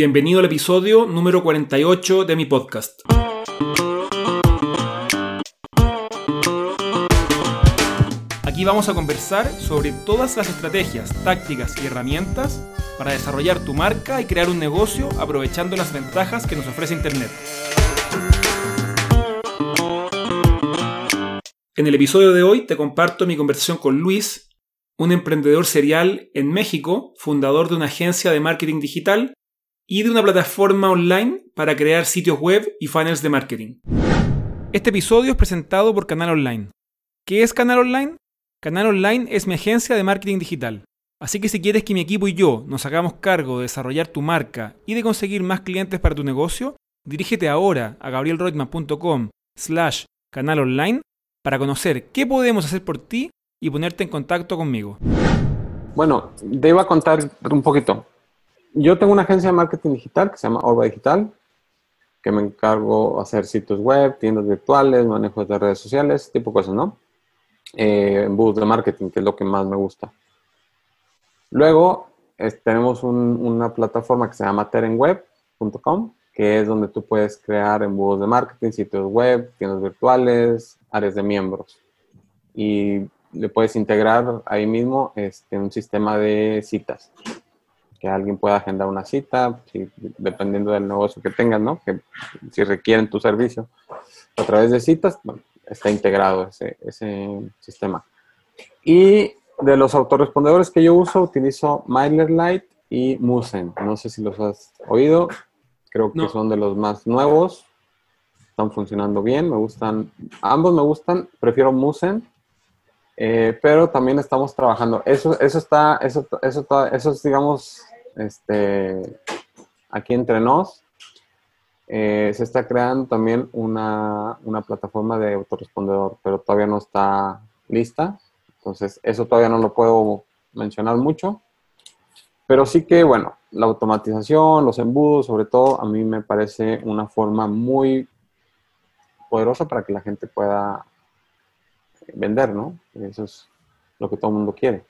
Bienvenido al episodio número 48 de mi podcast. Aquí vamos a conversar sobre todas las estrategias, tácticas y herramientas para desarrollar tu marca y crear un negocio aprovechando las ventajas que nos ofrece Internet. En el episodio de hoy te comparto mi conversación con Luis, un emprendedor serial en México, fundador de una agencia de marketing digital y de una plataforma online para crear sitios web y funnels de marketing. Este episodio es presentado por Canal Online. ¿Qué es Canal Online? Canal Online es mi agencia de marketing digital. Así que si quieres que mi equipo y yo nos hagamos cargo de desarrollar tu marca y de conseguir más clientes para tu negocio, dirígete ahora a gabrielroitman.com slash canal online para conocer qué podemos hacer por ti y ponerte en contacto conmigo. Bueno, te iba a contar un poquito. Yo tengo una agencia de marketing digital que se llama Orba Digital, que me encargo hacer sitios web, tiendas virtuales, manejo de redes sociales, tipo de cosas, ¿no? Eh, embudos de marketing, que es lo que más me gusta. Luego tenemos una plataforma que se llama terenweb.com, que es donde tú puedes crear embudos de marketing, sitios web, tiendas virtuales, áreas de miembros. Y le puedes integrar ahí mismo este, un sistema de citas. Que alguien pueda agendar una cita, dependiendo del negocio que tengas, ¿no? Que si requieren tu servicio a través de citas, está integrado ese, ese sistema. Y de los autorrespondedores que yo uso, utilizo MailerLite y Musen. No sé si los has oído. Creo que son de los más nuevos. Están funcionando bien. Me gustan. Ambos me gustan. Prefiero Musen. Eh, pero también estamos trabajando. Eso, eso está, eso, eso, eso es, digamos, este, aquí entre nos. Eh, se está creando también una, una, plataforma de autorrespondedor, pero todavía no está lista. Entonces, eso todavía no lo puedo mencionar mucho. Pero sí que, bueno, la automatización, los embudos, sobre todo, a mí me parece una forma muy poderosa para que la gente pueda vender, ¿no? Eso es lo que todo el mundo quiere.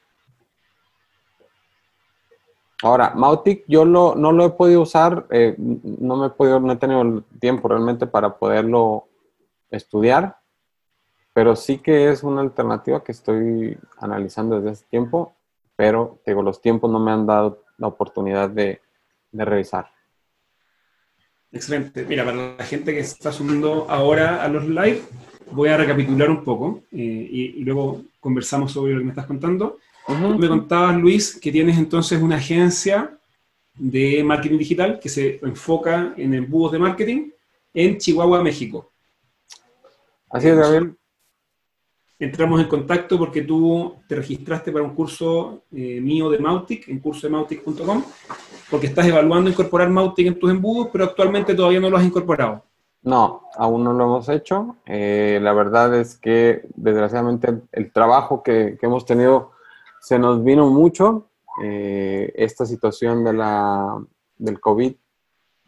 Ahora, Mautic yo no lo he podido usar, eh, no me he podido, no he tenido el tiempo realmente para poderlo estudiar, pero sí que es una alternativa que estoy analizando desde hace tiempo, pero digo, los tiempos no me han dado la oportunidad de, revisar. Excelente. Mira, para la gente que está subiendo ahora a los live, voy a recapitular un poco eh, y, luego conversamos sobre lo que me estás contando. Me contabas, Luis, que tienes entonces una agencia de marketing digital que se enfoca en embudos de marketing en Chihuahua, México. Así es, Gabriel. Entramos en contacto porque tú te registraste para un curso eh, mío de Mautic, en cursodemautic.com, porque estás evaluando incorporar Mautic en tus embudos, pero actualmente todavía no lo has incorporado. No, aún no lo hemos hecho. Eh, la verdad es que, desgraciadamente, el, trabajo que, que hemos tenido se nos vino mucho eh, esta situación de la, del COVID.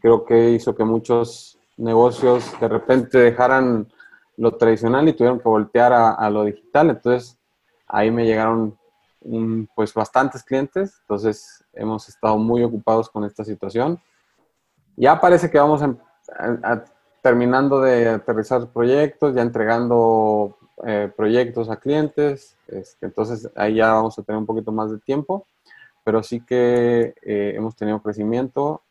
Creo que hizo que muchos negocios de repente dejaran lo tradicional y tuvieron que voltear a, lo digital. Entonces, ahí me llegaron pues bastantes clientes. Entonces, hemos estado muy ocupados con esta situación. Ya parece que vamos terminando de aterrizar proyectos, ya entregando eh, proyectos a clientes, este, entonces ahí ya vamos a tener un poquito más de tiempo, pero sí que eh, hemos tenido crecimiento.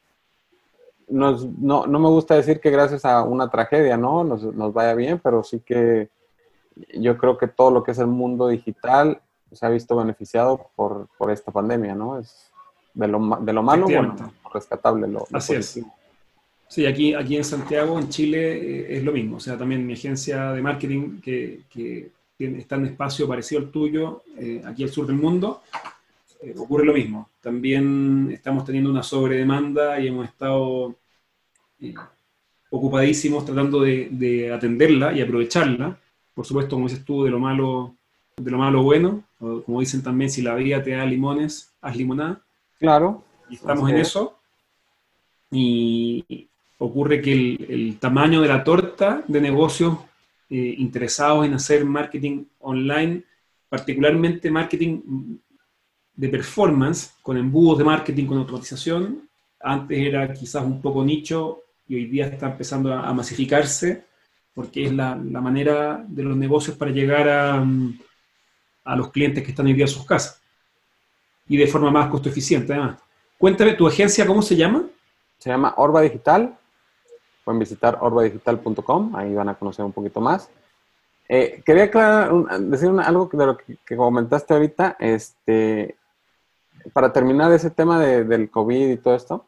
no, no, me gusta decir que gracias a una tragedia, ¿no? Nos, nos, vaya bien, pero sí que yo creo que todo lo que es el mundo digital se ha visto beneficiado por, por esta pandemia, ¿no? Es de lo, de lo malo, bueno, rescatable lo, Así Es. Sí, aquí, aquí en Santiago, en Chile, eh, es lo mismo. O sea, también mi agencia de marketing, que, que está en un espacio parecido al tuyo, eh, aquí al sur del mundo, eh, ocurre lo mismo. También estamos teniendo una sobredemanda y hemos estado ocupadísimos tratando de, de, atenderla y aprovecharla. Por supuesto, como dices tú, de lo malo, de lo malo bueno. como dicen también, si la vida te da limones, haz limonada. Claro. Y estamos en eso. Y, ocurre que el, tamaño de la torta de negocios eh, interesados en hacer marketing online, particularmente marketing de performance, con embudos de marketing, con automatización, antes era quizás un poco nicho y hoy día está empezando a, masificarse porque es la, manera de los negocios para llegar a, a, los clientes que están hoy día en sus casas y de forma más costo eficiente además. Cuéntame, ¿tu agencia cómo se llama? Se llama Orba Digital. Pueden visitar orbadigital.com, ahí van a conocer un poquito más. Eh, quería decir algo de lo que, comentaste ahorita, este, para terminar ese tema del COVID y todo esto.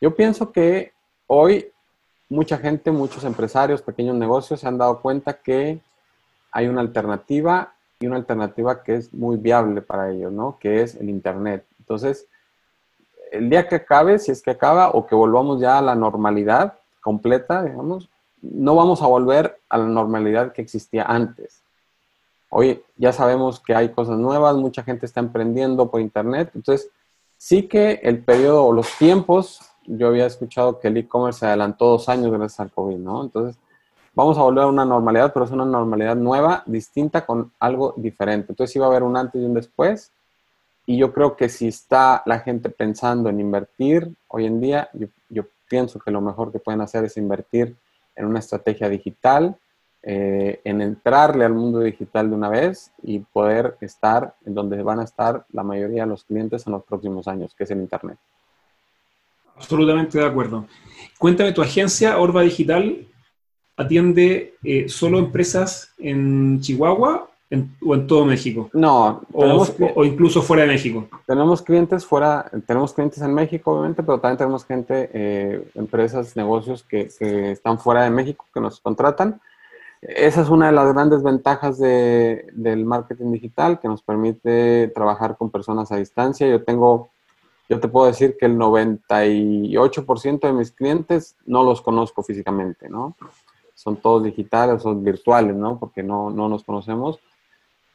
Yo pienso que hoy mucha gente, muchos empresarios, pequeños negocios se han dado cuenta que hay una alternativa y una alternativa que es muy viable para ellos, ¿no? Que es el Internet. Entonces, el día que acabe, si es que acaba, o que volvamos ya a la normalidad completa, digamos, no vamos a volver a la normalidad que existía antes. Hoy ya sabemos que hay cosas nuevas, mucha gente está emprendiendo por Internet, entonces sí que el periodo o los tiempos, yo había escuchado que el e-commerce se adelantó dos años gracias al COVID, ¿no? Entonces vamos a volver a una normalidad, pero es una normalidad nueva, distinta, con algo diferente. Entonces va a haber un antes y un después. Y yo creo que si está la gente pensando en invertir hoy en día, yo, yo pienso que lo mejor que pueden hacer es invertir en una estrategia digital, eh, en entrarle al mundo digital de una vez y poder estar en donde van a estar la mayoría de los clientes en los próximos años, que es el Internet. Absolutamente de acuerdo. Cuéntame, tu agencia Orba Digital atiende eh, solo empresas en Chihuahua o en todo México? No, o, incluso fuera de México. Tenemos clientes fuera, tenemos clientes en México, obviamente, pero también tenemos gente, eh, empresas, negocios que, están fuera de México, que nos contratan. Esa es una de las grandes ventajas de, del marketing digital, que nos permite trabajar con personas a distancia. Yo tengo, yo te puedo decir que el 98% de mis clientes no los conozco físicamente, ¿no? Son todos digitales, son virtuales, ¿no? Porque no, no nos conocemos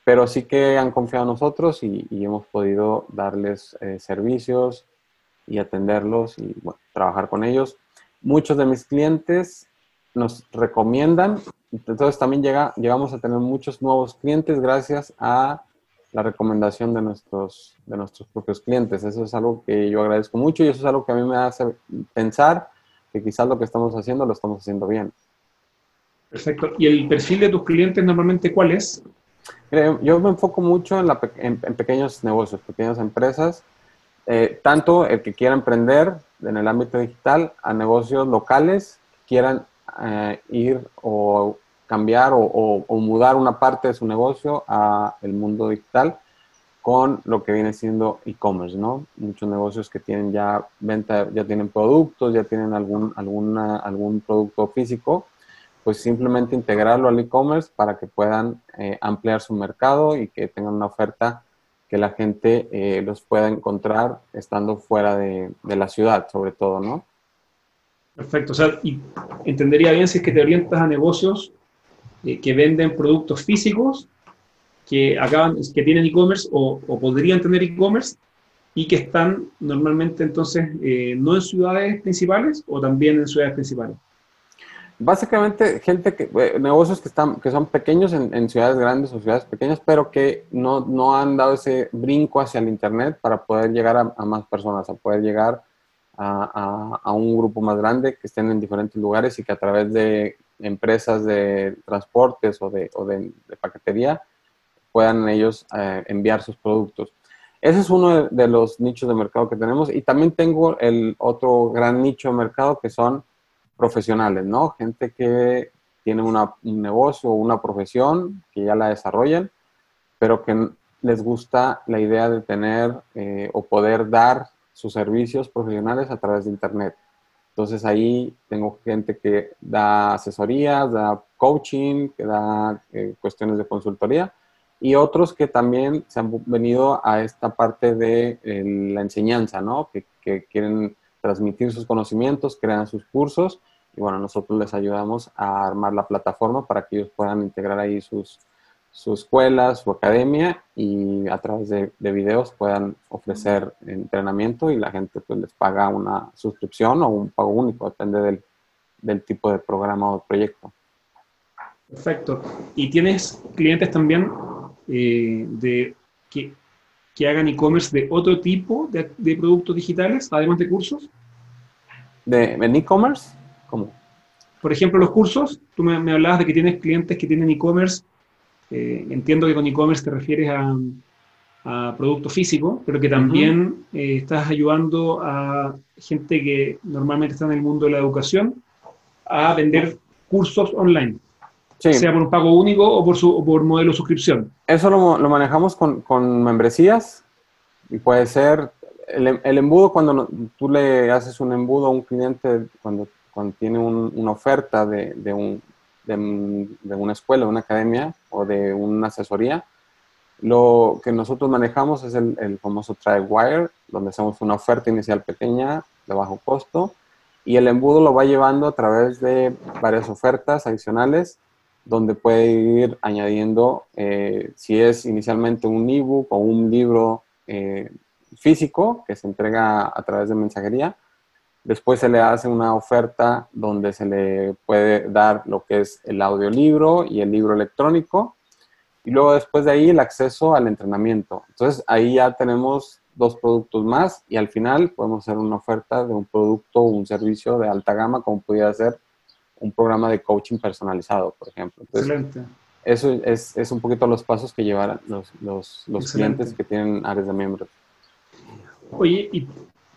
pero sí que han confiado en nosotros y, hemos podido darles eh, servicios y atenderlos y trabajar con ellos. Muchos de mis clientes nos recomiendan, entonces también llega, llegamos a tener muchos nuevos clientes gracias a la recomendación de nuestros, de nuestros propios clientes. Eso es algo que yo agradezco mucho y eso es algo que a mí me hace pensar que quizás lo que estamos haciendo lo estamos haciendo bien. Perfecto. ¿Y el perfil de tus clientes normalmente cuál es? Yo me enfoco mucho en, pequeños negocios, pequeñas empresas, eh, tanto el que quiera emprender en el ámbito digital a negocios locales quieran eh, ir o cambiar o, mudar una parte de su negocio a el mundo digital con lo que viene siendo e-commerce, ¿no? Muchos negocios que tienen ya venta, ya tienen productos, ya tienen algún, alguna, algún producto físico pues simplemente integrarlo al e-commerce para que puedan eh, ampliar su mercado y que tengan una oferta que la gente eh, los pueda encontrar estando fuera de, la ciudad, sobre todo, ¿no? Perfecto. O sea, y entendería bien si es que te orientas a negocios eh, que venden productos físicos que acaban, que tienen e-commerce o, o, podrían tener e-commerce y que están normalmente entonces no en ciudades principales o también en ciudades principales. Básicamente, gente que, eh, negocios que están, que son pequeños en, ciudades grandes o ciudades pequeñas, pero que no, no, han dado ese brinco hacia el internet para poder llegar a, más personas, a poder llegar a, a, un grupo más grande que estén en diferentes lugares y que a través de empresas de transportes o de, o de, paquetería puedan ellos eh, enviar sus productos. Ese es uno de los nichos de mercado que tenemos y también tengo el otro gran nicho de mercado que son profesionales, ¿no? Gente que tiene un negocio o una profesión que ya la desarrollan, pero que les gusta la idea de tener eh, o poder dar sus servicios profesionales a través de Internet. Entonces ahí tengo gente que da asesorías, da coaching, que da eh, cuestiones de consultoría y otros que también se han venido a esta parte de eh, la enseñanza, ¿no? Que, que quieren transmitir sus conocimientos, crean sus cursos y bueno, nosotros les ayudamos a armar la plataforma para que ellos puedan integrar ahí sus, su escuela, su academia y a través de, videos puedan ofrecer entrenamiento y la gente pues les paga una suscripción o un pago único, depende del, del tipo de programa o proyecto. Perfecto. ¿Y tienes clientes también eh, de que, que hagan e-commerce de otro tipo de, de productos digitales, además de cursos? ¿De, ¿En e-commerce? ¿Cómo? Por ejemplo, los cursos, tú me, hablabas de que tienes clientes que tienen e-commerce. Eh, entiendo que con e-commerce te refieres a, a producto físico, pero que también eh, estás ayudando a gente que normalmente está en el mundo de la educación a vender cursos online, sea por un pago único o por, su, por modelo de suscripción. Eso lo, lo manejamos con, con, membresías y puede ser el, el embudo cuando tú le haces un embudo a un cliente cuando, cuando tiene una oferta de, de, un, de, una escuela, una academia o de una asesoría, lo que nosotros manejamos es el, el famoso Wire, donde hacemos una oferta inicial pequeña de bajo costo y el embudo lo va llevando a través de varias ofertas adicionales donde puede ir añadiendo, eh, si es inicialmente un ebook o un libro eh, físico que se entrega a través de mensajería, después se le hace una oferta donde se le puede dar lo que es el audiolibro y el libro electrónico y luego después de ahí el acceso al entrenamiento. Entonces ahí ya tenemos dos productos más y al final podemos hacer una oferta de un producto o un servicio de alta gama como pudiera ser un programa de coaching personalizado, por ejemplo. Excelente. Eso es, es, un poquito los pasos que llevan los, los, los clientes que tienen áreas de miembros. Oye, ¿y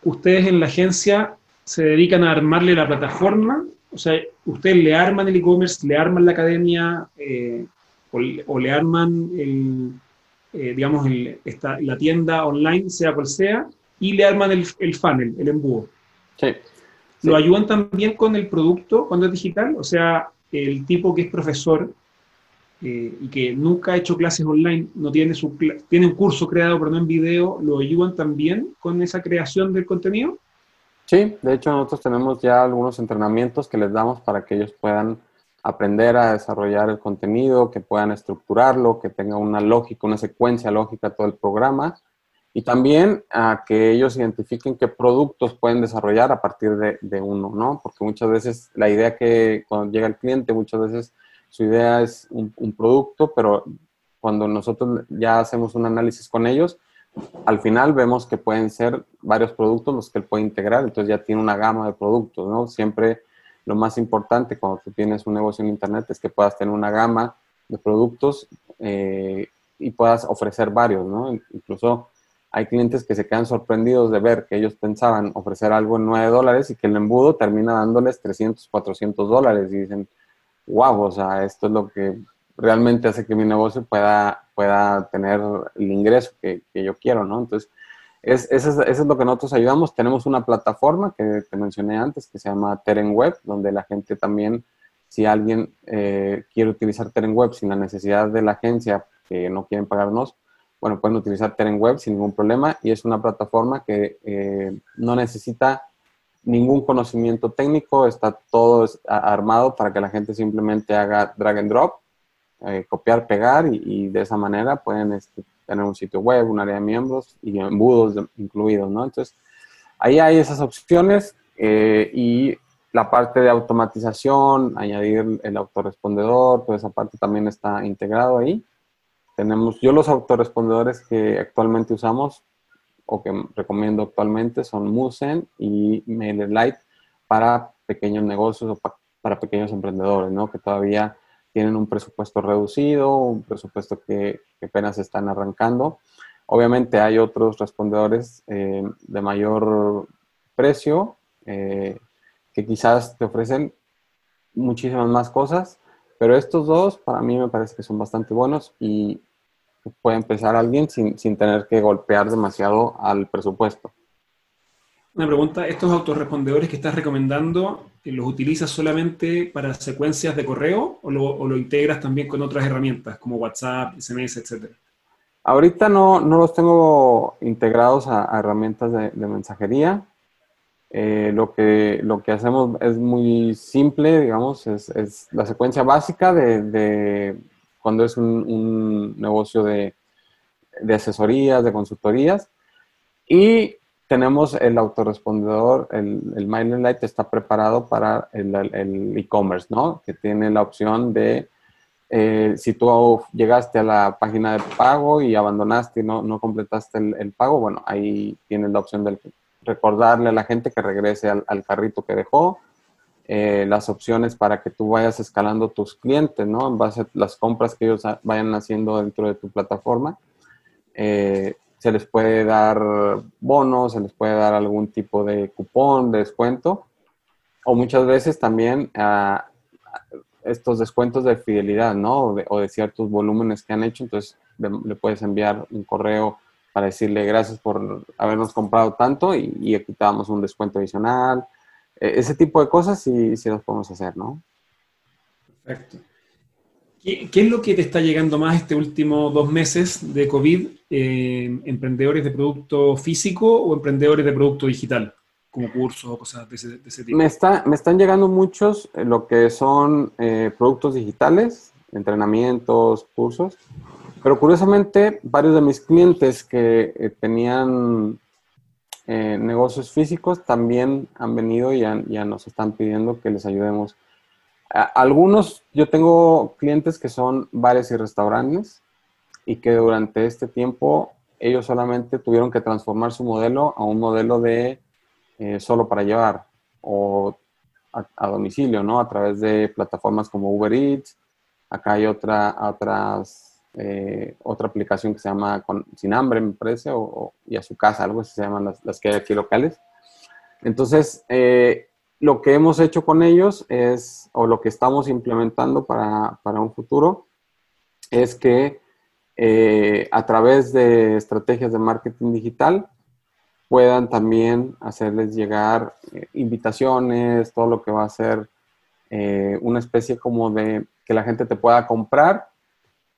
ustedes en la agencia se dedican a armarle la plataforma? O sea, ustedes le arman el e-commerce, le arman la academia, eh, o, le arman el, eh, digamos, la tienda online, sea cual sea, y le arman el, el funnel, el embudo. Sí. ¿Lo ayudan también con el producto cuando es digital? O sea, el tipo que es profesor eh, y que nunca ha hecho clases online, no tiene, su, tiene un curso creado pero no en video, ¿lo ayudan también con esa creación del contenido? Sí, de hecho nosotros tenemos ya algunos entrenamientos que les damos para que ellos puedan aprender a desarrollar el contenido, que puedan estructurarlo, que tenga una lógica, una secuencia lógica todo el programa y también a que ellos identifiquen qué productos pueden desarrollar a partir de, uno, ¿no? Porque muchas veces la idea que cuando llega el cliente, muchas veces su idea es un, un producto, pero cuando nosotros ya hacemos un análisis con ellos, al final vemos que pueden ser varios productos los que él puede integrar, entonces ya tiene una gama de productos, ¿no? Siempre lo más importante cuando tú tienes un negocio en Internet es que puedas tener una gama de productos eh, y puedas ofrecer varios, ¿no? Incluso hay clientes que se quedan sorprendidos de ver que ellos pensaban ofrecer algo en 9 dólares y que el embudo termina dándoles 300, 400 dólares y dicen, wow, o sea, esto es lo que realmente hace que mi negocio pueda, pueda tener el ingreso que, que yo quiero, ¿no? Entonces, es, eso, es, lo que nosotros ayudamos. Tenemos una plataforma que te mencioné antes que se llama Teren Web, donde la gente también, si alguien eh, quiere utilizar Teren Web sin la necesidad de la agencia que no quieren pagarnos, bueno, pueden utilizar Teren Web sin ningún problema y es una plataforma que eh, no necesita ningún conocimiento técnico, está todo armado para que la gente simplemente haga drag and drop, eh, copiar, pegar y, y, de esa manera pueden este, tener un sitio web, un área de miembros y embudos incluidos, ¿no? Entonces, ahí hay esas opciones eh, y la parte de automatización, añadir el autorrespondedor, toda esa parte también está integrado ahí. Tenemos, yo los autorrespondedores que actualmente usamos o que recomiendo actualmente son Musen y MailerLite para pequeños negocios o para pequeños emprendedores, ¿no? Que todavía tienen un presupuesto reducido, un presupuesto que, apenas están arrancando. Obviamente hay otros respondedores eh, de mayor precio eh, que quizás te ofrecen muchísimas más cosas, pero estos dos para mí me parece que son bastante buenos y puede empezar alguien sin, sin tener que golpear demasiado al presupuesto. Una pregunta, ¿estos autorrespondedores que estás recomendando, eh, los utilizas solamente para secuencias de correo o lo, integras también con otras herramientas como WhatsApp, SMS, etcétera? Ahorita no, no los tengo integrados a, herramientas de, mensajería. Eh, lo, que, lo que hacemos es muy simple, digamos, es, la secuencia básica de, cuando es un, negocio de, de asesorías, de consultorías. Y tenemos el autorrespondedor, el, el MailerLite está preparado para el e-commerce, ¿no? Que tiene la opción de, eh, si tú llegaste a la página de pago y abandonaste y no, completaste el, pago, bueno, ahí tienes la opción del recordarle a la gente que regrese al, carrito que dejó, eh, las opciones para que tú vayas escalando tus clientes, ¿no? En base a las compras que ellos vayan haciendo dentro de tu plataforma. Eh, se les puede dar bonos, se les puede dar algún tipo de cupón, de descuento, o muchas veces también ah, estos descuentos de fidelidad, ¿no? O de, ciertos volúmenes que han hecho, entonces le, puedes enviar un correo para decirle gracias por habernos comprado tanto y, aquí te damos un descuento adicional. E, ese tipo de cosas sí, sí las podemos hacer, ¿no? Perfecto. ¿Qué, es lo que te está llegando más este último dos meses de COVID? Eh, ¿Emprendedores de producto físico o emprendedores de producto digital? Como cursos o cosas de ese, tipo. Me, está, me están llegando muchos eh, lo que son eh, productos digitales, entrenamientos, cursos. Pero curiosamente, varios de mis clientes que tenían negocios físicos también han venido y ya nos están pidiendo que les ayudemos algunos, yo tengo clientes que son bares y restaurantes y que durante este tiempo ellos solamente tuvieron que transformar su modelo a un modelo de eh, solo para llevar o a, domicilio, ¿no? A través de plataformas como Uber Eats. Acá hay otra, otras, eh, otra aplicación que se llama Sin Hambre, me parece, o, y a su casa, algo así se llaman las, las que hay aquí locales. Entonces, eh, lo que hemos hecho con ellos es, o lo que estamos implementando para, un futuro, es que eh, a través de estrategias de marketing digital puedan también hacerles llegar eh, invitaciones, todo lo que va a ser eh, una especie como de que la gente te pueda comprar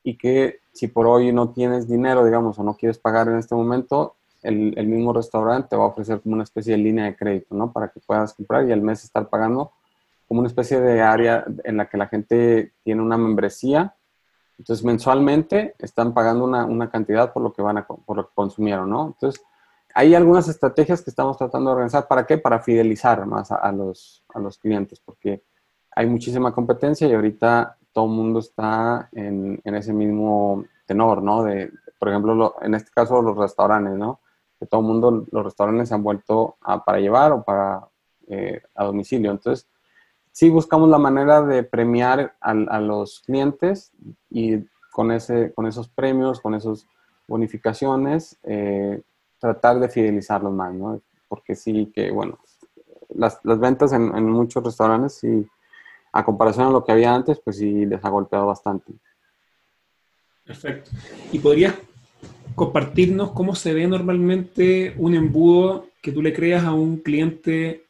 y que si por hoy no tienes dinero, digamos, o no quieres pagar en este momento, el, mismo restaurante te va a ofrecer como una especie de línea de crédito, ¿no? Para que puedas comprar y al mes estar pagando como una especie de área en la que la gente tiene una membresía. Entonces, mensualmente están pagando una, cantidad por lo que van a, por lo que consumieron, ¿no? Entonces, hay algunas estrategias que estamos tratando de organizar. ¿Para qué? Para fidelizar más a, los, a los clientes, porque hay muchísima competencia y ahorita todo el mundo está en, en, ese mismo tenor, ¿no? De, por ejemplo, en este caso, los restaurantes, ¿no? Todo el mundo, los restaurantes se han vuelto para llevar o para eh, a domicilio. Entonces, sí buscamos la manera de premiar a, los clientes y con, ese, con esos premios, con esas bonificaciones, eh, tratar de fidelizarlos más, ¿no? Porque sí que, bueno, las, las ventas en, en, muchos restaurantes, sí, a comparación a lo que había antes, pues sí les ha golpeado bastante. Perfecto. ¿Y podrías compartirnos cómo se ve normalmente un embudo que tú le creas a un cliente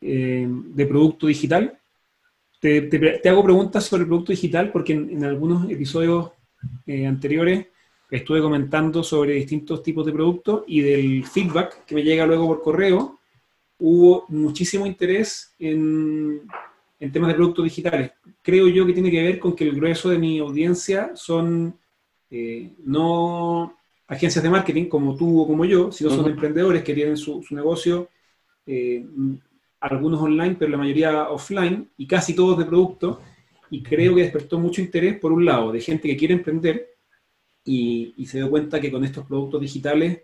eh, de producto digital. Te, hago preguntas sobre el producto digital porque en, algunos episodios eh, anteriores estuve comentando sobre distintos tipos de productos y del feedback que me llega luego por correo, hubo muchísimo interés en, en temas de productos digitales. Creo yo que tiene que ver con que el grueso de mi audiencia son eh, no agencias de marketing como tú o como yo, sino son emprendedores que tienen su, negocio, eh, algunos online, pero la mayoría offline, y casi todos de producto, y creo que despertó mucho interés, por un lado, de gente que quiere emprender y, se dio cuenta que con estos productos digitales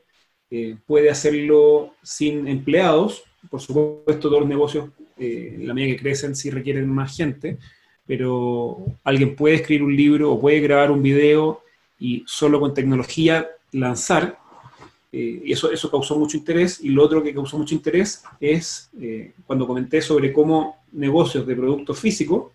eh, puede hacerlo sin empleados, por supuesto todos los negocios, en la medida que crecen, sí requieren más gente, pero alguien puede escribir un libro o puede grabar un video y solo con tecnología lanzar. Eh, y eso, eso causó mucho interés. Y lo otro que causó mucho interés es eh, cuando comenté sobre cómo negocios de producto físico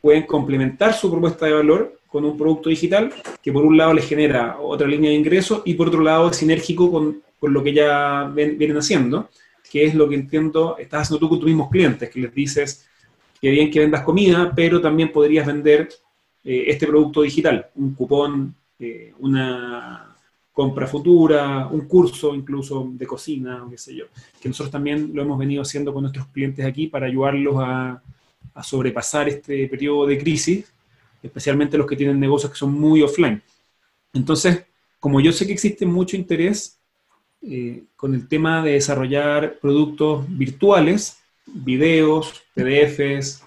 pueden complementar su propuesta de valor con un producto digital que por un lado les genera otra línea de ingresos y por otro lado es sinérgico con, con lo que ya vienen haciendo, que es lo que entiendo estás haciendo tú con tus mismos clientes, que les dices que bien que vendas comida, pero también podrías vender eh, este producto digital, un cupón, eh, una compra futura, un curso incluso de cocina qué sé yo, que nosotros también lo hemos venido haciendo con nuestros clientes aquí para ayudarlos a, sobrepasar este periodo de crisis, especialmente los que tienen negocios que son muy offline. Entonces, como yo sé que existe mucho interés eh, con el tema de desarrollar productos virtuales, videos, PDFs,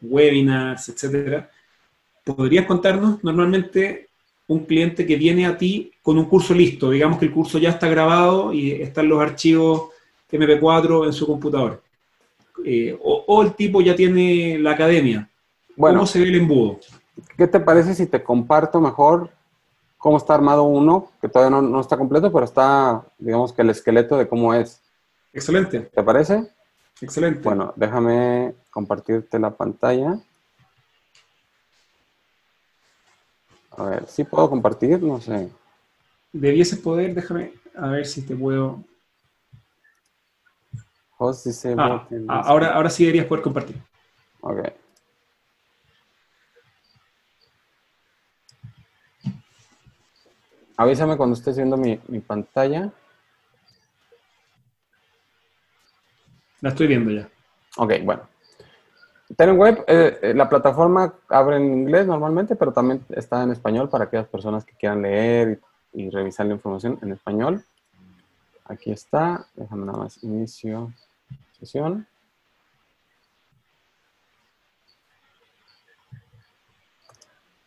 webinars, etcétera, ¿Podrías contarnos normalmente un cliente que viene a ti con un curso listo. Digamos que el curso ya está grabado y están los archivos MP4 en su computador. Eh, o, el tipo ya tiene la academia. Bueno, ¿Cómo se ve el embudo? ¿Qué te parece si te comparto mejor cómo está armado uno, que todavía no, está completo, pero está, digamos que el esqueleto de cómo es? Excelente. ¿Te parece? Excelente. Bueno, déjame compartirte la pantalla. A ver, ¿sí puedo compartir? No sé. Debiese poder, déjame, a ver si te puedo... Host dice... Ah, ah, ahora, ahora sí deberías poder compartir. Ok. Avísame cuando estés viendo mi, pantalla. La estoy viendo ya. Ok, bueno. Web, eh, eh, la plataforma abre en inglés normalmente, pero también está en español para aquellas personas que quieran leer y, revisar la información en español. Aquí está. Déjame nada más inicio sesión.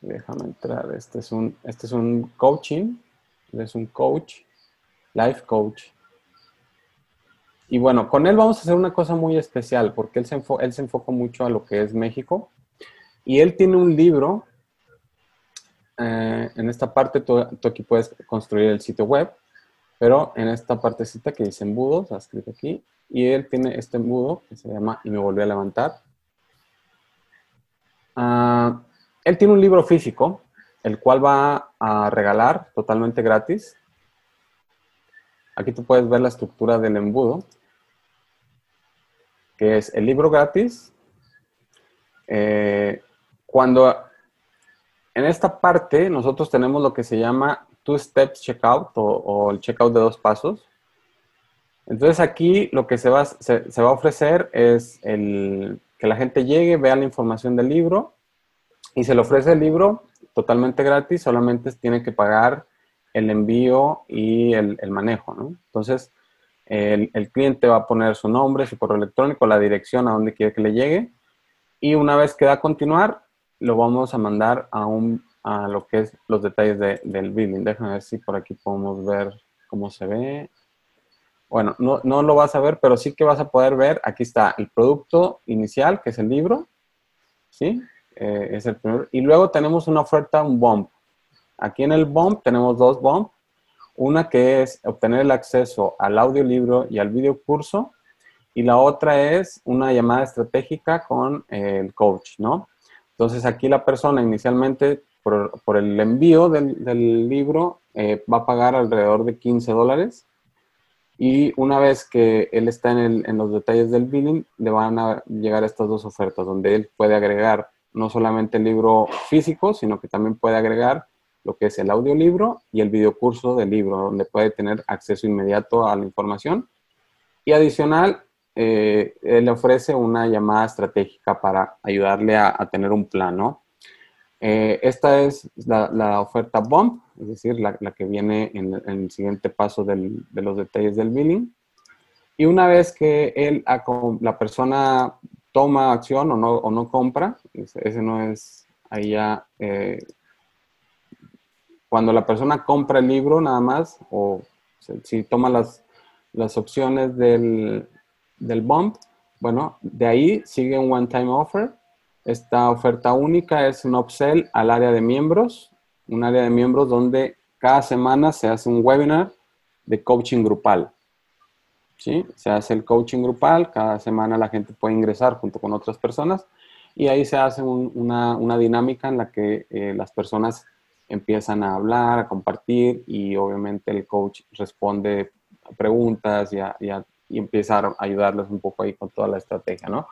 Déjame entrar. Este es un, este es un coaching. Es un coach, life coach. Y bueno, con él vamos a hacer una cosa muy especial porque él se, él se enfoca mucho a lo que es México. Y él tiene un libro. Eh, en esta parte tú, aquí puedes construir el sitio web, pero en esta partecita que dice embudos, está escrito aquí, y él tiene este embudo que se llama Y me volví a levantar. Ah, él tiene un libro físico, el cual va a regalar totalmente gratis. Aquí tú puedes ver la estructura del embudo, que es el libro gratis. Eh, cuando en esta parte nosotros tenemos lo que se llama Two Steps Checkout o, el checkout de dos pasos. Entonces aquí lo que se va, se va a ofrecer es el, que la gente llegue, vea la información del libro y se le ofrece el libro totalmente gratis, solamente tiene que pagar el envío y el, manejo. Entonces, el, cliente va a poner su nombre, su correo electrónico, la dirección a donde quiere que le llegue y una vez que da a continuar, lo vamos a mandar a, un, a lo que es los detalles del billing. Déjame ver si por aquí podemos ver cómo se ve. Bueno, no, no lo vas a ver, pero sí que vas a poder ver, aquí está el producto inicial, que es el libro, ¿sí? Eh, es el primero. Y luego tenemos una oferta, un bump. Aquí en el bump tenemos dos bump. Una que es obtener el acceso al audiolibro y al video curso. Y la otra es una llamada estratégica con el coach, ¿no? Entonces aquí la persona inicialmente por, el envío del, libro eh, va a pagar alrededor de 15 dólares. Y una vez que él está en, en, los detalles del billing, le van a llegar estas dos ofertas, donde él puede agregar no solamente el libro físico, sino que también puede agregar lo que es el audiolibro y el videocurso del libro, donde puede tener acceso inmediato a la información. Y adicional, eh, le ofrece una llamada estratégica para ayudarle a, tener un plan, ¿no? Eh, esta es la, oferta BUMP, es decir, la, que viene en, el siguiente paso de los detalles del billing. Y una vez que él, la persona toma acción o no, o no compra, ese no es ahí ya, eh, cuando la persona compra el libro nada más, o si toma las, las opciones del, del bump, bueno, de ahí sigue un one-time offer. Esta oferta única es un upsell al área de miembros, un área de miembros donde cada semana se hace un webinar de coaching grupal. ¿sí? Se hace el coaching grupal, cada semana la gente puede ingresar junto con otras personas y ahí se hace una, dinámica en la que eh, las personas empiezan a hablar, a compartir y obviamente el coach responde a preguntas y, y, empieza a ayudarles un poco ahí con toda la estrategia, ¿no?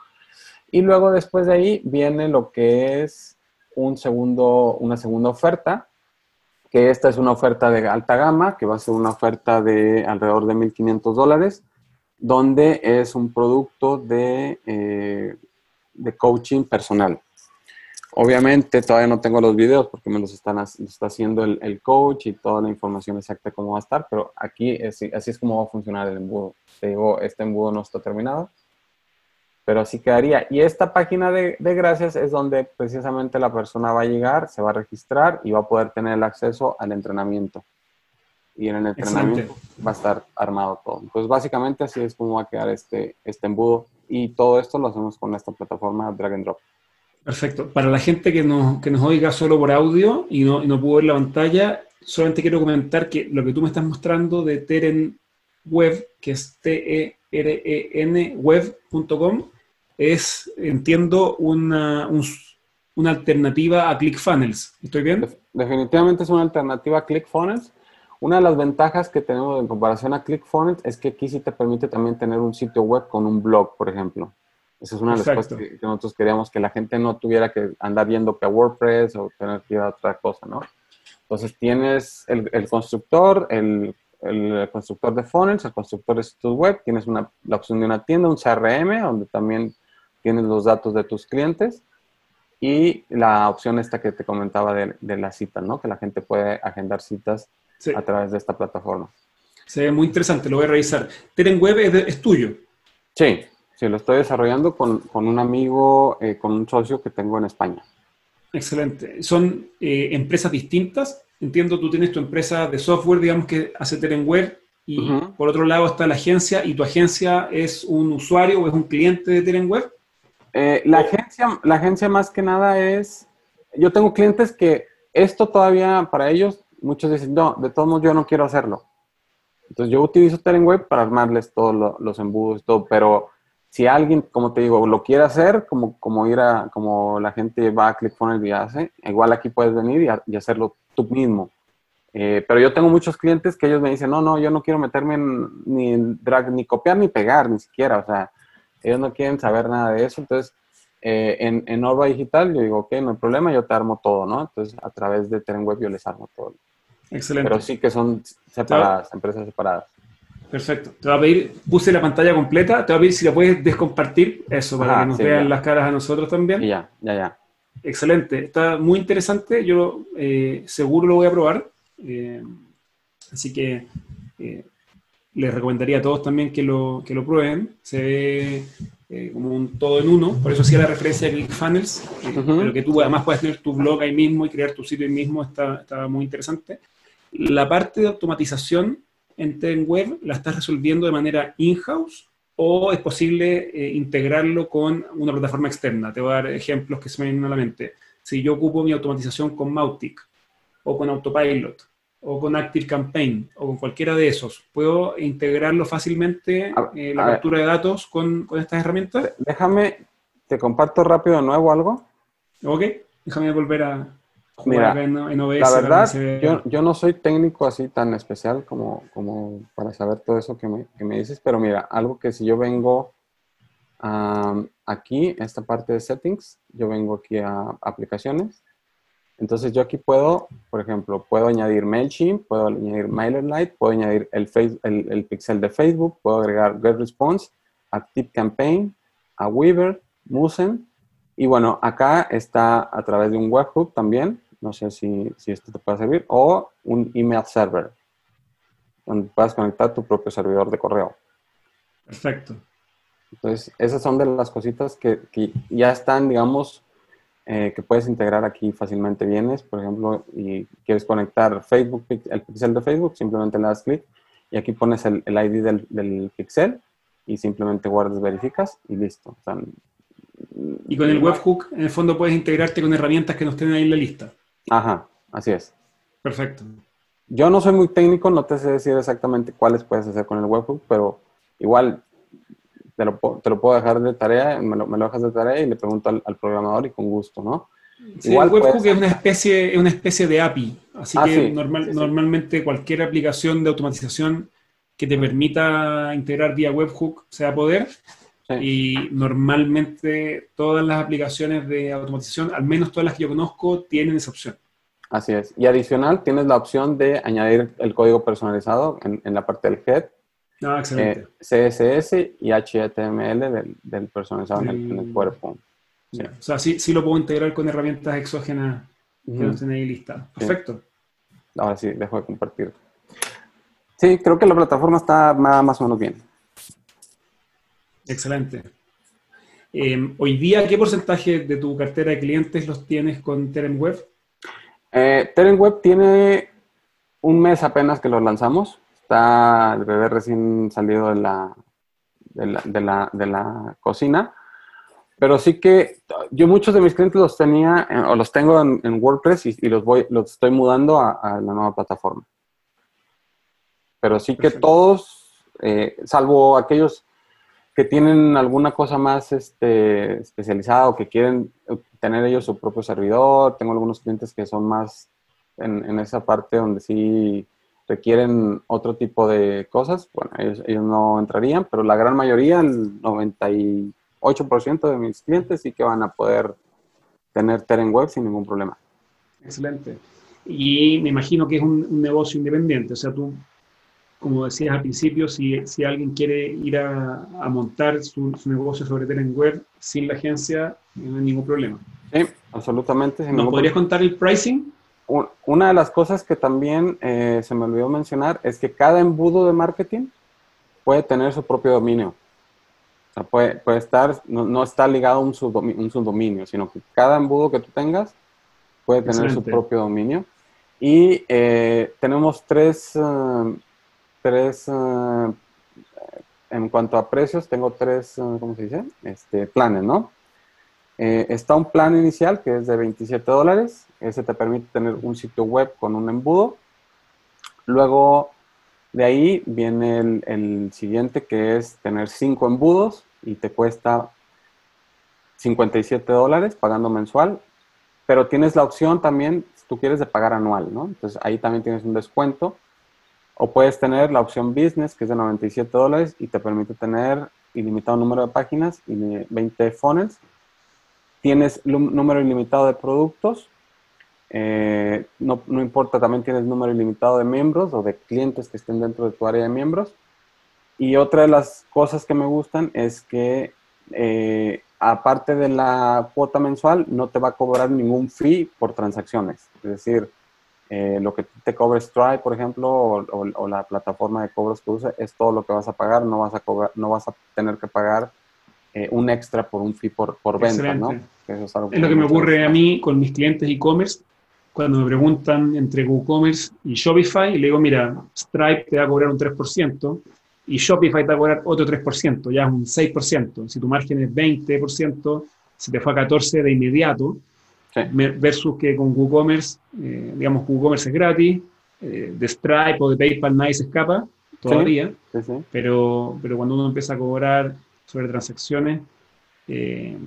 Y luego después de ahí viene lo que es un segundo, una segunda oferta, que esta es una oferta de alta gama, que va a ser una oferta de alrededor de 1.500 dólares, donde es un producto de, eh, de coaching personal. Obviamente todavía no tengo los videos porque me los están está haciendo el, coach y toda la información exacta cómo va a estar, pero aquí así es como va a funcionar el embudo. Te digo, este embudo no está terminado. pero así quedaría. Y esta página de, gracias es donde precisamente la persona va a llegar, se va a registrar y va a poder tener el acceso al entrenamiento. Y en el entrenamiento va a estar armado todo. Entonces, básicamente así es como va a quedar este, este embudo. Y todo esto lo hacemos con esta plataforma Drag and Drop. Perfecto. Para la gente que nos, que nos oiga solo por audio y no, y no pudo ver la pantalla, solamente quiero comentar que lo que tú me estás mostrando de Teren Web, que es T-E-R-E-N web.com, es, entiendo, una, una alternativa a ClickFunnels. ¿Estoy bien? Definitivamente es una alternativa a ClickFunnels. Una de las ventajas que tenemos en comparación a ClickFunnels es que aquí sí te permite también tener un sitio web con un blog, por ejemplo. Esa es una de las cosas que, nosotros queríamos, que la gente no tuviera que andar viendo que a WordPress o tener que ir a otra cosa, ¿no? Entonces tienes el, el constructor, el, el, constructor de funnels, el constructor de sitios web, tienes una, la opción de una tienda, un CRM, donde también tienes los datos de tus clientes y la opción esta que te comentaba de, de la cita, ¿no? Que la gente puede agendar citas a través de esta plataforma. Se ve muy interesante, lo voy a revisar. Teren Web es, tuyo. Sí, sí, lo estoy desarrollando con, con un amigo, eh, con un socio que tengo en España. Excelente. ¿Son eh, empresas distintas? Entiendo, tú tienes tu empresa de software, digamos, que hace Teren Web, y por otro lado está la agencia, y tu agencia es un usuario o es un cliente de Teren Web. Eh, la, agencia, la agencia más que nada es, yo tengo clientes que esto todavía para ellos, muchos dicen, no, de todos modos yo no quiero hacerlo. Entonces yo utilizo Web para armarles todos los embudos y todo, pero si alguien, como te digo, lo quiere hacer, como, como ir a, como la gente va a ClickFunnels y hace, igual aquí puedes venir y, hacerlo tú mismo. Eh, pero yo tengo muchos clientes que ellos me dicen, no, no, yo no quiero meterme ni en drag, ni copiar, ni pegar, ni siquiera. O sea, ellos no quieren saber nada de eso. Entonces, eh, en, en Orba Digital, yo digo, ok, no hay problema, yo te armo todo, ¿no? Entonces, a través de Web yo les armo todo. Excelente. Pero sí que son separadas, empresas separadas. Perfecto. Te va a pedir, puse la pantalla completa, te va a pedir si la puedes descompartir, eso, para que nos vean las caras a nosotros también. ya, ya, ya. Excelente, está muy interesante, yo eh, seguro lo voy a probar. Eh, así que les recomendaría a todos también que lo, que lo prueben. Se ve eh, como un todo en uno, por eso hacía la referencia a ClickFunnels, eh, pero que tú además puedes tener tu blog ahí mismo y crear tu sitio ahí mismo, está, está muy interesante. La parte de automatización en Ten Web la estás resolviendo de manera in-house o es posible eh, integrarlo con una plataforma externa. Te voy a dar ejemplos que se me vienen a la mente. Si yo ocupo mi automatización con Mautic o con Autopilot o con Active Campaign o con cualquiera de esos, ¿puedo integrarlo fácilmente eh, la captura de datos con, con, estas herramientas? Déjame, te comparto rápido de nuevo algo. Ok, déjame volver a jugar en, OBS. La verdad, yo, yo, no soy técnico así tan especial como, como para saber todo eso que me, que me dices, pero mira, algo que si yo vengo aquí, esta parte de settings, yo vengo aquí a aplicaciones entonces yo aquí puedo, por ejemplo, puedo añadir MailChimp, puedo añadir MailerLite, puedo añadir el, el, pixel de Facebook, puedo agregar GetResponse, ActiveCampaign, a Weaver, Musen. Y bueno, acá está a través de un webhook también, no sé si, si esto te puede servir, o un email server, donde puedas conectar tu propio servidor de correo. Perfecto. Entonces, esas son de las cositas que, que ya están, digamos, eh, que puedes integrar aquí fácilmente vienes, por ejemplo, y quieres conectar Facebook, el pixel de Facebook, simplemente le das clic y aquí pones el, el ID del, del, pixel y simplemente guardas, verificas y listo. y con el webhook, en el fondo, puedes integrarte con herramientas que no estén ahí en la lista. Ajá, así es. Perfecto. Yo no soy muy técnico, no te sé decir exactamente cuáles puedes hacer con el webhook, pero igual te lo, te lo puedo dejar de tarea, me lo, me lo, dejas de tarea y le pregunto al, al programador y con gusto, ¿no? Sí, Igual el webhook es una especie, es una especie de API, así ah, que normal, normalmente cualquier aplicación de automatización que te permita integrar vía webhook se va a poder. Y normalmente todas las aplicaciones de automatización, al menos todas las que yo conozco, tienen esa opción. Así es. Y adicional, tienes la opción de añadir el código personalizado en, en la parte del head Ah, excelente. Eh, CSS y HTML del, del personalizado en, el, cuerpo. O sea, sí, sí, lo puedo integrar con herramientas exógenas que no tenéis listadas. Perfecto. Ahora sí, dejo de compartir. Sí, creo que la plataforma está más o menos bien. Excelente. Em, hoy día, ¿qué porcentaje de tu cartera de clientes los tienes con Terem Web? Eh, Terem Web tiene un mes apenas que lo lanzamos. Está el bebé recién salido de la, de la, cocina. Pero sí que yo muchos de mis clientes los tenía o los tengo en, WordPress y, los voy, los estoy mudando a, la nueva plataforma. Pero sí que todos, eh, salvo aquellos que tienen alguna cosa más este, especializada o que quieren tener ellos su propio servidor. Tengo algunos clientes que son más en, esa parte donde sí requieren otro tipo de cosas. Bueno, ellos, no entrarían, pero la gran mayoría, el 98% de mis clientes sí que van a poder tener Teren Web sin ningún problema. Excelente. Y me imagino que es un, un negocio independiente, o sea, tú como decías al principio, si, si alguien quiere ir a, a montar su, negocio sobre Web sin la agencia, no hay ningún problema. Sí, absolutamente. ¿Nos podrías contar el pricing? Una de las cosas que también eh, se me olvidó mencionar es que cada embudo de marketing puede tener su propio dominio. O sea, puede, puede estar, no, no, está ligado a un, subdominio, un subdominio, sino que cada embudo que tú tengas puede tener su propio dominio. Y eh, tenemos tres, eh, tres, eh, en cuanto a precios, tengo tres, eh, ¿cómo se? Este, planes, ¿no? Eh, está un plan inicial que es de 27 dólares. Ese te permite tener un sitio web con un embudo. Luego de ahí viene el, el siguiente que es tener cinco embudos y te cuesta 57 dólares pagando mensual. Pero tienes la opción también, si tú quieres, de pagar anual, ¿no? Entonces ahí también tienes un descuento o puedes tener la opción Business, que es de 97 dólares y te permite tener ilimitado número de páginas y 20 funnels. Tienes número ilimitado de productos. Eh, no, importa, también tienes número ilimitado de miembros o de clientes que estén dentro de tu área de miembros. Y otra de las cosas que me gustan es que eh, aparte de la cuota mensual, no te va a cobrar ningún fee por transacciones. Es decir, eh, lo que te cobre Stripe, por ejemplo, o, la plataforma de cobros que use, es todo lo que vas a pagar, no vas a, cobrar, no vas a tener que pagar eh, un extra por un fee por, por venta, ¿no? es, lo que me ocurre a mí con mis clientes e-commerce, cuando me preguntan entre WooCommerce y Shopify, y le digo, mira, Stripe te va a cobrar un 3%, y Shopify te va a cobrar otro 3%, ya es un 6%. Si tu margen es 20%, se te fue a 14% de inmediato, versus que con WooCommerce, eh, digamos, WooCommerce es gratis, eh, de Stripe o de PayPal nadie se escapa todavía, Pero, pero cuando uno empieza a cobrar sobre transacciones, eh,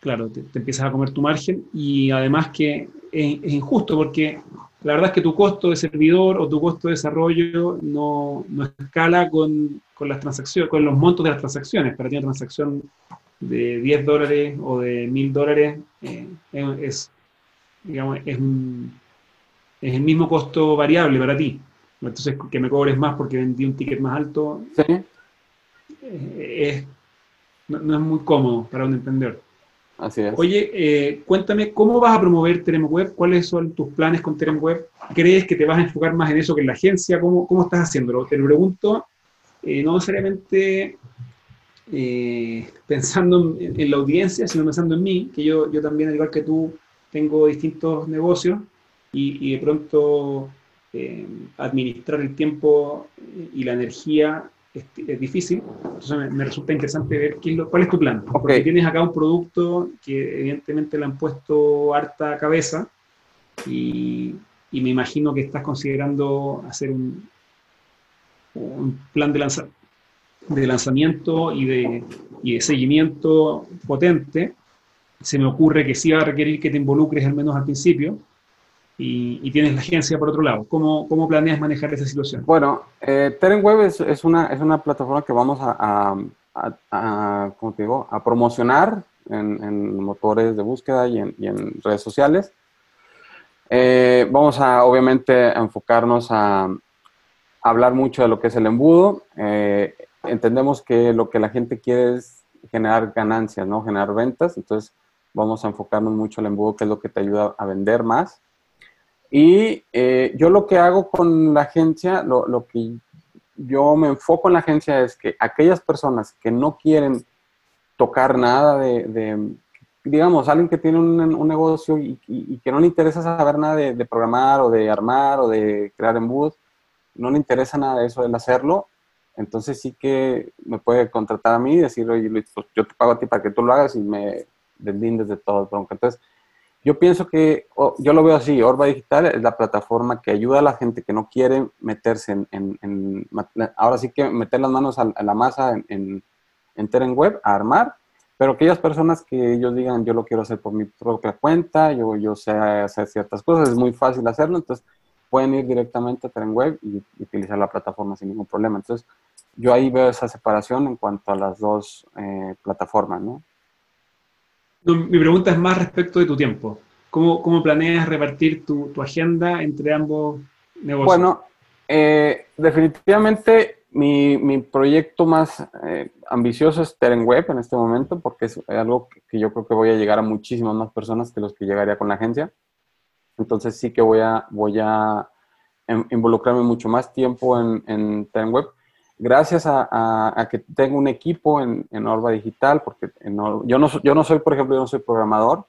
claro, te, empiezas a comer tu margen y además que es, injusto porque la verdad es que tu costo de servidor o tu costo de desarrollo no, no escala con, con, las transacciones, con los montos de las transacciones. Para ti una transacción de 10 dólares o de 1000 dólares eh, es, digamos, es, es, el mismo costo variable para ti. Entonces, que me cobres más porque vendí un ticket más alto, eh, no, es muy cómodo para un emprendedor. Así es. Oye, eh, cuéntame, ¿cómo vas a promover Terem Web? ¿Cuáles son tus planes con Terem Web? ¿Crees que te vas a enfocar más en eso que en la agencia? ¿Cómo, cómo estás haciéndolo? Te lo pregunto, no necesariamente eh, pensando en, la audiencia, sino pensando en mí, que yo, yo también, al igual que tú, tengo distintos negocios y, de pronto eh, administrar el tiempo y la energía es, difícil. Entonces me, resulta interesante ver cuál es tu plan. Porque tienes acá un producto que evidentemente le han puesto harta cabeza y, y me imagino que estás considerando hacer un, un plan de lanzamiento de lanzamiento y de, y de seguimiento potente, se me ocurre que sí va a requerir que te involucres al menos al principio y, tienes la agencia por otro lado. ¿Cómo, cómo planeas manejar esa situación? Bueno, eh, Web es, una, es una plataforma que vamos a, a, a, te digo? a promocionar en, en, motores de búsqueda y en, y en redes sociales. Eh, vamos a, obviamente, enfocarnos a, hablar mucho de lo que es el embudo. Eh, entendemos que lo que la gente quiere es generar ganancias, ¿no? Generar ventas. Entonces, vamos a enfocarnos mucho al embudo, que es lo que te ayuda a vender más. Y eh, yo lo que hago con la agencia, lo, que yo me enfoco en la agencia es que aquellas personas que no quieren tocar nada de, digamos, alguien que tiene un, negocio y, que no le interesa saber nada de, programar o de armar o de crear embudos, no le interesa nada de eso, el hacerlo, entonces sí que me puede contratar a mí y decir, Luis, pues yo te pago a ti para que tú lo hagas y me deslindes de todo, bronca. Entonces, yo pienso que, yo lo veo así, Orba Digital es la plataforma que ayuda a la gente que no quiere meterse en, ahora sí que meter las manos a, la masa en, en, Teren Web, a armar, pero aquellas personas que ellos digan, yo lo quiero hacer por mi propia cuenta, yo, yo sé hacer ciertas cosas, es muy fácil hacerlo, entonces pueden ir directamente a Teren Web y, utilizar la plataforma sin ningún problema. Entonces, yo ahí veo esa separación en cuanto a las dos eh, plataformas, ¿no? Mi pregunta es más respecto de tu tiempo. ¿Cómo, cómo planeas repartir tu, tu, agenda entre ambos negocios? Bueno, eh, definitivamente mi, mi, proyecto más eh, ambicioso es Teren Web en este momento, porque es algo que, yo creo que voy a llegar a muchísimas más personas que los que llegaría con la agencia. Entonces sí que voy a, voy a involucrarme mucho más tiempo en, en Teren Web gracias a, que tengo un equipo en, en Orba Digital, porque yo, no, yo no soy, por ejemplo, yo no soy programador,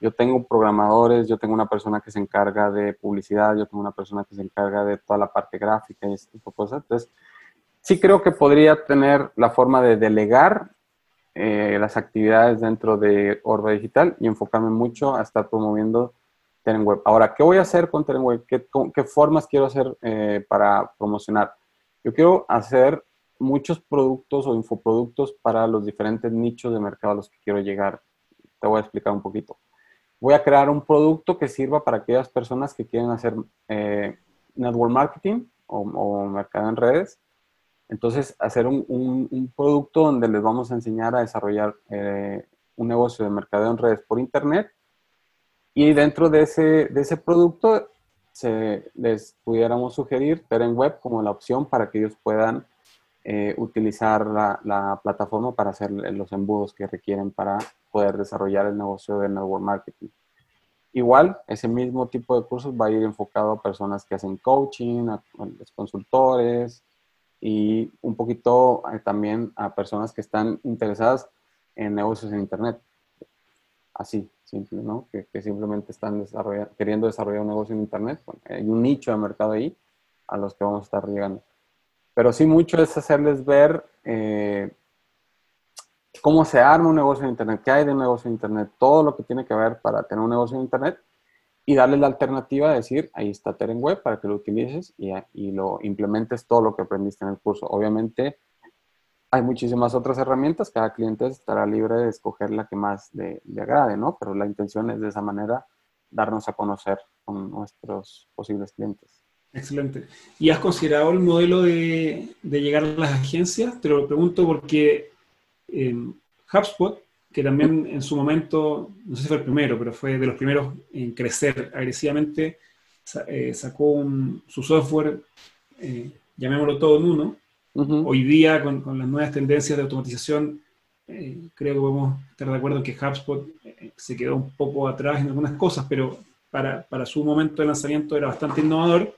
yo tengo programadores, yo tengo una persona que se encarga de publicidad, yo tengo una persona que se encarga de toda la parte gráfica y ese tipo de cosas. Entonces, sí creo que podría tener la forma de delegar eh, las actividades dentro de Orba Digital y enfocarme mucho a estar promoviendo Terenweb. Ahora, ¿qué voy a hacer con Terenweb? ¿Qué, qué formas quiero hacer eh, para promocionar? Yo quiero hacer muchos productos o infoproductos para los diferentes nichos de mercado a los que quiero llegar. Te voy a explicar un poquito. Voy a crear un producto que sirva para aquellas personas que quieren hacer eh, network marketing o, mercado en redes. Entonces, hacer un, producto donde les vamos a enseñar a desarrollar eh, un negocio de mercadeo en redes por Internet. Y dentro de ese, de ese producto se, les pudiéramos sugerir Teren Web como la opción para que ellos puedan eh, utilizar la, plataforma para hacer los embudos que requieren para poder desarrollar el negocio de network marketing. Igual, ese mismo tipo de cursos va a ir enfocado a personas que hacen coaching, a, los consultores y un poquito eh, también a personas que están interesadas en negocios en Internet. Así, simple, ¿no? Que, simplemente están queriendo desarrollar un negocio en Internet. hay un nicho de mercado ahí a los que vamos a estar llegando. Pero sí mucho es hacerles ver eh, cómo se arma un negocio en Internet, qué hay de negocio en Internet, todo lo que tiene que ver para tener un negocio en Internet y darles la alternativa de decir, ahí está Teren Web para que lo utilices y, y lo implementes todo lo que aprendiste en el curso. Obviamente, hay muchísimas otras herramientas, cada cliente estará libre de escoger la que más le, agrade, ¿no? Pero la intención es de esa manera darnos a conocer con nuestros posibles clientes. Excelente. ¿Y has considerado el modelo de, llegar a las agencias? Te lo pregunto porque en HubSpot, que también en su momento, no sé si fue el primero, pero fue de los primeros en crecer agresivamente, eh, sacó su software, eh, llamémoslo todo en uno, Hoy día, con, las nuevas tendencias de automatización, eh, creo que podemos estar de acuerdo en que HubSpot eh, se quedó un poco atrás en algunas cosas, pero para, su momento de lanzamiento era bastante innovador.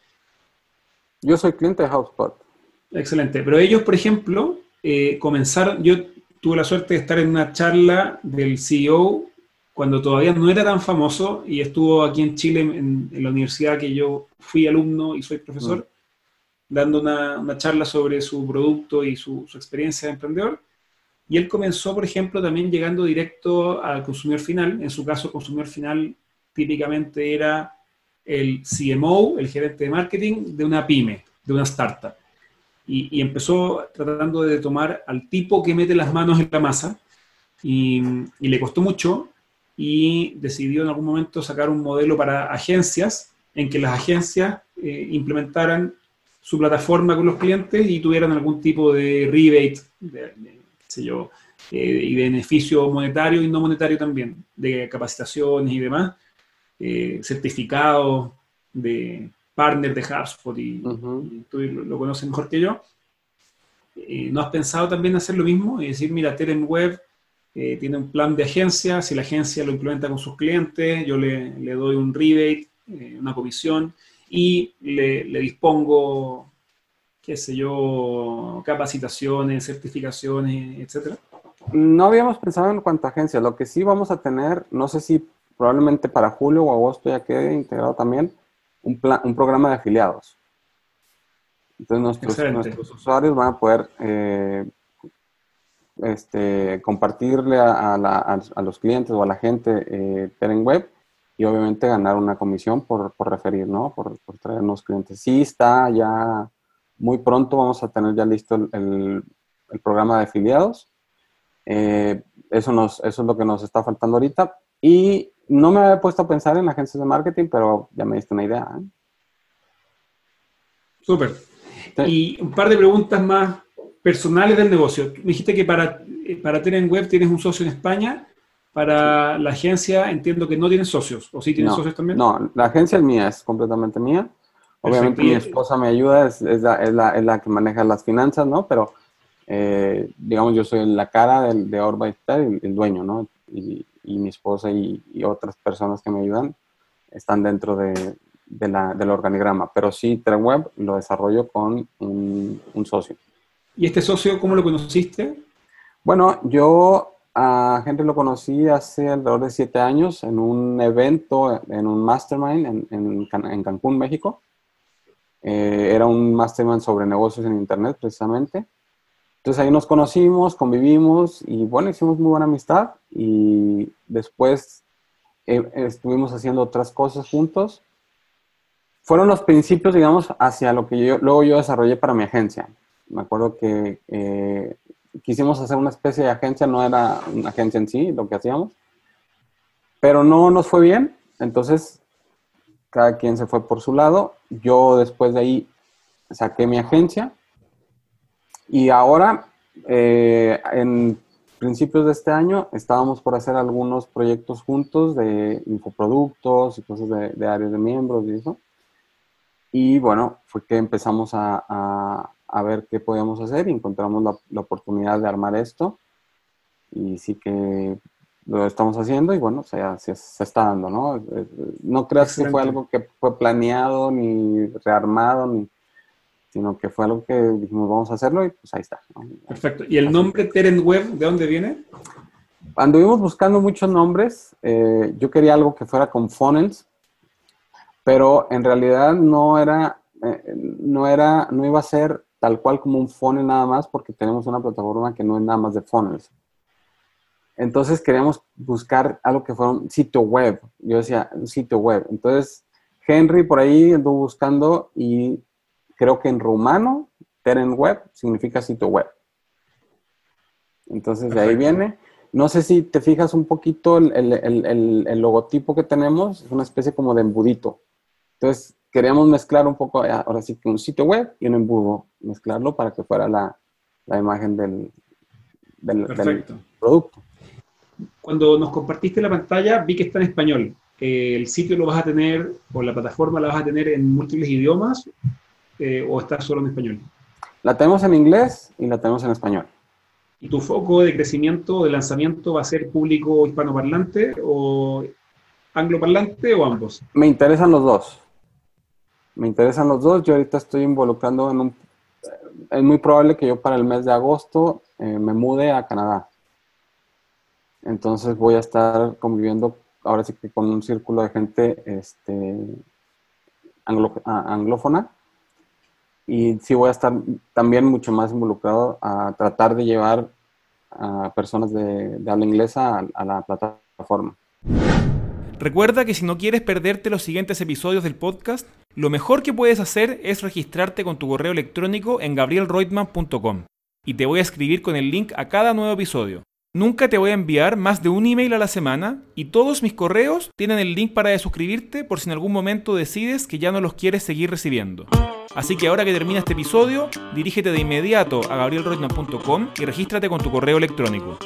Yo soy cliente de HubSpot. Excelente. Pero ellos, por ejemplo, eh, comenzaron, yo tuve la suerte de estar en una charla del CEO cuando todavía no era tan famoso y estuvo aquí en Chile, en, la universidad que yo fui alumno y soy profesor. Mm dando una, charla sobre su producto y su, experiencia de emprendedor. Y él comenzó, por ejemplo, también llegando directo al consumidor final. En su caso, el consumidor final típicamente era el CMO, el gerente de marketing de una pyme, de una startup. Y, empezó tratando de tomar al tipo que mete las manos en la masa y, le costó mucho y decidió en algún momento sacar un modelo para agencias en que las agencias eh, implementaran su plataforma con los clientes y tuvieran algún tipo de rebate, de, sé yo, eh, y de beneficio monetario y no monetario también, de capacitaciones y demás, eh, certificados de partner de HubSpot, y, tú lo, conoces mejor que yo. Eh, ¿No has pensado también hacer lo mismo y decir, mira, Teren Web tiene un plan de agencia, si la agencia lo implementa con sus clientes, yo le, le doy un rebate, una comisión, y le, dispongo, qué sé yo, capacitaciones, certificaciones, etcétera? No habíamos pensado en cuanto a agencia. Lo que sí vamos a tener, no sé si probablemente para julio o agosto ya quede integrado también, un, un programa de afiliados. Entonces nuestros, usuarios van a poder eh, este, compartirle a, los clientes o a la gente eh, Web y obviamente ganar una comisión por, referir, ¿no? Por, por, traernos clientes. Sí está ya muy pronto, vamos a tener ya listo el, programa de afiliados. Eh, eso, nos, eso es lo que nos está faltando ahorita. Y no me había puesto a pensar en agencias de marketing, pero ya me diste una idea. ¿eh? Súper. Y un par de preguntas más personales del negocio. Me dijiste que para, para Teren Web tienes un socio en España. Para la agencia entiendo que no tienes socios. ¿O sí tienes socios también? No, la agencia es mía, es completamente mía. Obviamente mi esposa me ayuda, es, es, la, es, la, es, la, que maneja las finanzas, ¿no? Pero, eh, digamos, yo soy la cara del, de Orba y el, dueño, ¿no? Y, y mi esposa y, y, otras personas que me ayudan están dentro de, de la, del organigrama. Pero sí, TrenWeb lo desarrollo con un, un, socio. ¿Y este socio cómo lo conociste? Bueno, yo a Henry lo conocí hace alrededor de siete años en un evento, en un mastermind en, en, en Cancún, México. Eh, era un mastermind sobre negocios en Internet, precisamente. Entonces ahí nos conocimos, convivimos y bueno, hicimos muy buena amistad y después eh, estuvimos haciendo otras cosas juntos. Fueron los principios, digamos, hacia lo que yo, luego yo desarrollé para mi agencia. Me acuerdo que eh, quisimos hacer una especie de agencia, no era una agencia en sí lo que hacíamos, pero no nos fue bien. Entonces cada quien se fue por su lado. Yo después de ahí saqué mi agencia y ahora, eh, en principios de este año, estábamos por hacer algunos proyectos juntos de infoproductos y cosas de, áreas de miembros y eso. Y bueno, fue que empezamos a, a, ver qué podíamos hacer y encontramos la, la, oportunidad de armar esto. Y sí que lo estamos haciendo y bueno, o sea, se, se está dando, ¿no? No creas que fue algo que fue planeado ni rearmado, ni, sino que fue algo que dijimos, vamos a hacerlo y pues ahí está. Perfecto. ¿Y el nombre Teren Web, de dónde viene? Anduvimos buscando muchos nombres. Eh, yo quería algo que fuera con funnels, pero en realidad no era, eh, no era, no iba a ser tal cual como un funnel nada más porque tenemos una plataforma que no es nada más de funnels. Entonces queríamos buscar algo que fuera un sitio web. Yo decía, un sitio web. Entonces, Henry por ahí anduvo buscando y creo que en rumano, Teren Web significa sitio web. Entonces, de ahí viene. No sé si te fijas un poquito el, el, logotipo que tenemos, es una especie como de embudito. Entonces, queríamos mezclar un poco, ahora sí que un sitio web y un embudo, mezclarlo para que fuera la, la imagen del, del, del producto cuando nos compartiste la pantalla, vi que está en español. ¿El sitio lo vas a tener, o la plataforma la vas a tener en múltiples idiomas, eh, o está solo en español? La tenemos en inglés y la tenemos en español. ¿Y tu foco de crecimiento, de lanzamiento, va a ser público hispanoparlante o angloparlante o ambos? Me interesan los dos. Me interesan los dos. Yo ahorita estoy involucrando en un... Es muy probable que yo para el mes de agosto eh, me mude a Canadá. Entonces voy a estar conviviendo ahora sí que con un círculo de gente este, anglófona y sí voy a estar también mucho más involucrado a tratar de llevar a personas de, habla inglesa a la plataforma. Recuerda que si no quieres perderte los siguientes episodios del podcast, lo mejor que puedes hacer es registrarte con tu correo electrónico en gabrielreutmann.com y te voy a escribir con el link a cada nuevo episodio. Nunca te voy a enviar más de un email a la semana y todos mis correos tienen el link para suscribirte por si en algún momento decides que ya no los quieres seguir recibiendo. Así que ahora que termina este episodio, dirígete de inmediato a gabrielroitman.com y regístrate con tu correo electrónico.